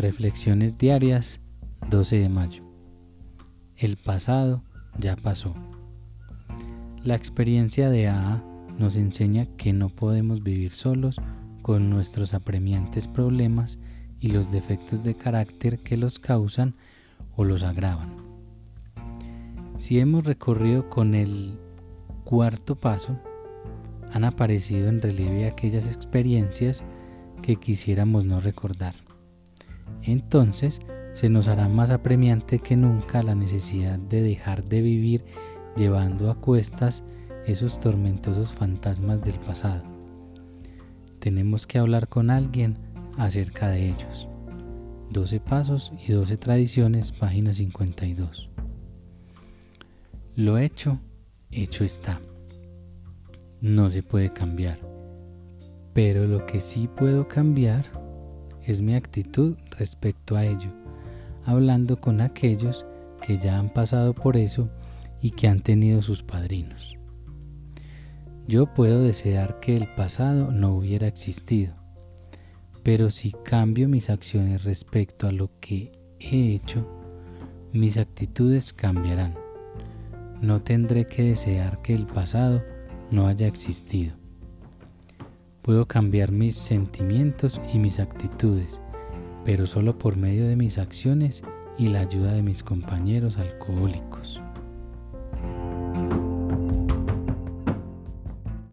Reflexiones diarias 12 de mayo. El pasado ya pasó. La experiencia de AA nos enseña que no podemos vivir solos con nuestros apremiantes problemas y los defectos de carácter que los causan o los agravan. Si hemos recorrido con el cuarto paso, han aparecido en relieve aquellas experiencias que quisiéramos no recordar entonces se nos hará más apremiante que nunca la necesidad de dejar de vivir llevando a cuestas esos tormentosos fantasmas del pasado. Tenemos que hablar con alguien acerca de ellos. 12 Pasos y 12 Tradiciones, página 52. Lo hecho, hecho está. No se puede cambiar. Pero lo que sí puedo cambiar es mi actitud respecto a ello, hablando con aquellos que ya han pasado por eso y que han tenido sus padrinos. Yo puedo desear que el pasado no hubiera existido, pero si cambio mis acciones respecto a lo que he hecho, mis actitudes cambiarán. No tendré que desear que el pasado no haya existido. Puedo cambiar mis sentimientos y mis actitudes, pero solo por medio de mis acciones y la ayuda de mis compañeros alcohólicos.